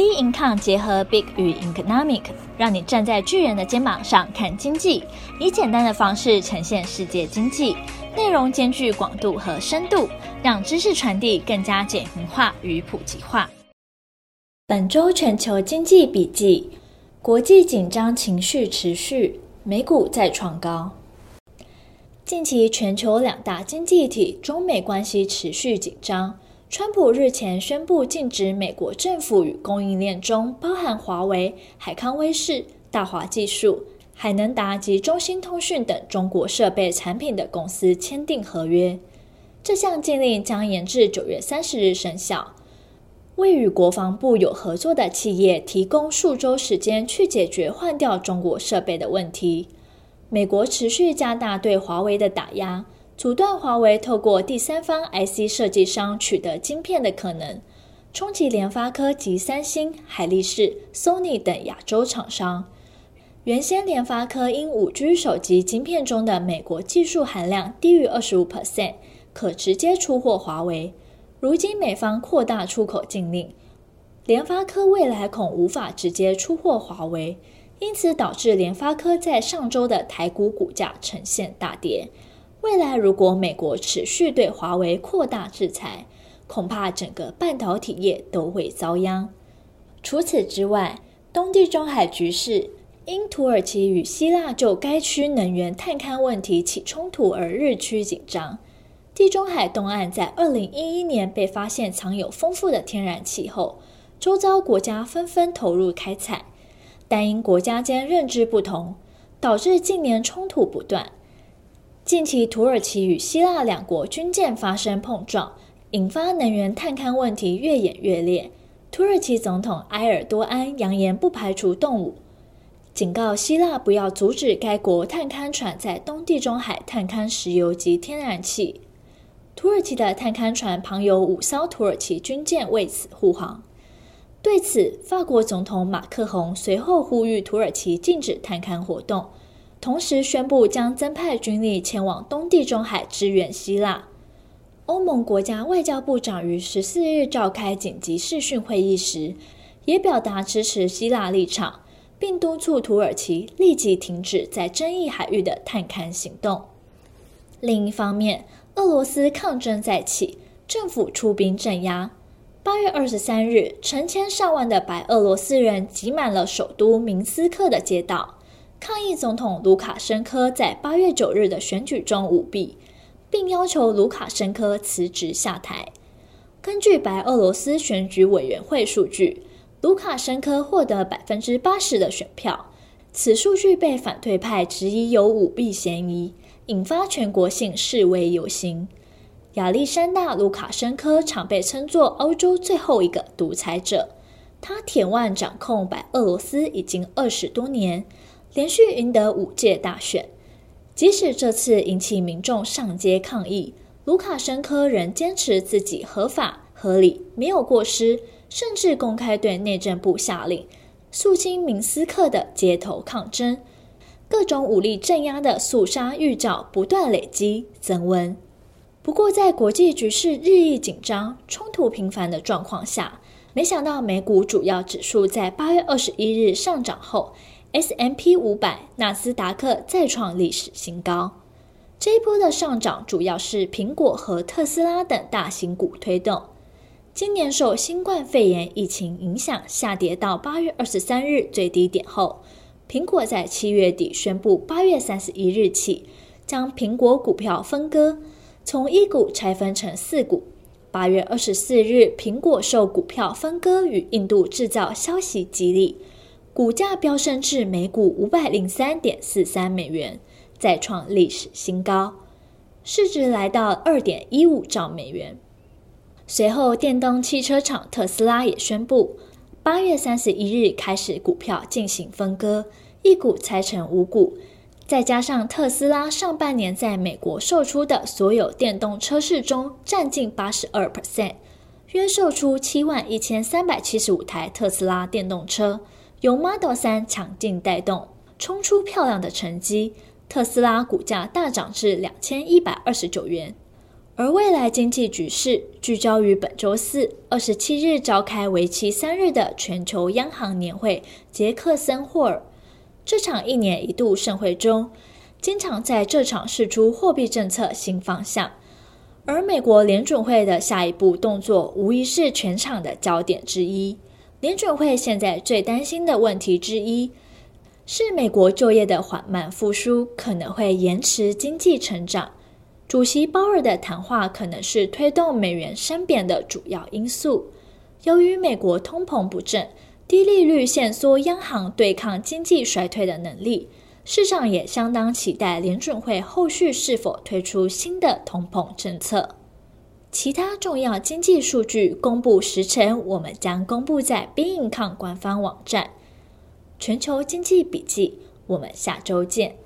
B Income 结合 Big 与 Economic，让你站在巨人的肩膀上看经济，以简单的方式呈现世界经济，内容兼具广度和深度，让知识传递更加简明化与普及化。本周全球经济笔记：国际紧张情绪持续，美股再创高。近期全球两大经济体中美关系持续紧张。川普日前宣布禁止美国政府与供应链中包含华为、海康威视、大华技术、海能达及中兴通讯等中国设备产品的公司签订合约。这项禁令将延至九月三十日生效，为与国防部有合作的企业提供数周时间去解决换掉中国设备的问题。美国持续加大对华为的打压。阻断华为透过第三方 IC 设计商取得晶片的可能，冲击联发科及三星、海力士、Sony 等亚洲厂商。原先联发科因 5G 手机晶片中的美国技术含量低于25%，可直接出货华为。如今美方扩大出口禁令，联发科未来恐无法直接出货华为，因此导致联发科在上周的台股股价呈现大跌。未来如果美国持续对华为扩大制裁，恐怕整个半导体业都会遭殃。除此之外，东地中海局势因土耳其与希腊就该区能源探勘问题起冲突而日趋紧张。地中海东岸在二零一一年被发现藏有丰富的天然气后，周遭国家纷纷投入开采，但因国家间认知不同，导致近年冲突不断。近期，土耳其与希腊两国军舰发生碰撞，引发能源探勘问题越演越烈。土耳其总统埃尔多安扬言不排除动武，警告希腊不要阻止该国探勘船在东地中海探勘石油及天然气。土耳其的探勘船旁有五艘土耳其军舰为此护航。对此，法国总统马克宏随后呼吁土耳其禁止探勘活动。同时宣布将增派军力前往东地中海支援希腊。欧盟国家外交部长于十四日召开紧急视讯会议时，也表达支持希腊立场，并督促土耳其立即停止在争议海域的探勘行动。另一方面，俄罗斯抗争再起，政府出兵镇压。八月二十三日，成千上万的白俄罗斯人挤满了首都明斯克的街道。抗议总统卢卡申科在八月九日的选举中舞弊，并要求卢卡申科辞职下台。根据白俄罗斯选举委员会数据，卢卡申科获得百分之八十的选票，此数据被反对派质疑有舞弊嫌疑，引发全国性示威游行。亚历山大·卢卡申科常被称作欧洲最后一个独裁者，他铁腕掌控白俄罗斯已经二十多年。连续赢得五届大选，即使这次引起民众上街抗议，卢卡申科仍坚持自己合法、合理，没有过失，甚至公开对内政部下令肃清明斯克的街头抗争，各种武力镇压的肃杀预兆不断累积增温。不过，在国际局势日益紧张、冲突频繁的状况下，没想到美股主要指数在八月二十一日上涨后。S M P 五百、纳斯达克再创历史新高。这一波的上涨主要是苹果和特斯拉等大型股推动。今年受新冠肺炎疫情影响，下跌到八月二十三日最低点后，苹果在七月底宣布，八月三十一日起将苹果股票分割，从一股拆分成四股。八月二十四日，苹果受股票分割与印度制造消息激励。股价飙升至每股五百零三点四三美元，再创历史新高，市值来到二点一五兆美元。随后，电动汽车厂特斯拉也宣布，八月三十一日开始股票进行分割，一股拆成五股。再加上特斯拉上半年在美国售出的所有电动车市中占近八十二 percent，约售出七万一千三百七十五台特斯拉电动车。由 Model 3强劲带动，冲出漂亮的成绩。特斯拉股价大涨至两千一百二十九元，而未来经济局势聚焦于本周四二十七日召开为期三日的全球央行年会杰克森霍尔。这场一年一度盛会中，经常在这场试出货币政策新方向，而美国联准会的下一步动作无疑是全场的焦点之一。联准会现在最担心的问题之一，是美国就业的缓慢复苏可能会延迟经济成长。主席鲍尔的谈话可能是推动美元升贬的主要因素。由于美国通膨不振，低利率限缩央行对抗经济衰退的能力，市场也相当期待联准会后续是否推出新的通膨政策。其他重要经济数据公布时程，我们将公布在 bin con 官方网站。全球经济笔记，我们下周见。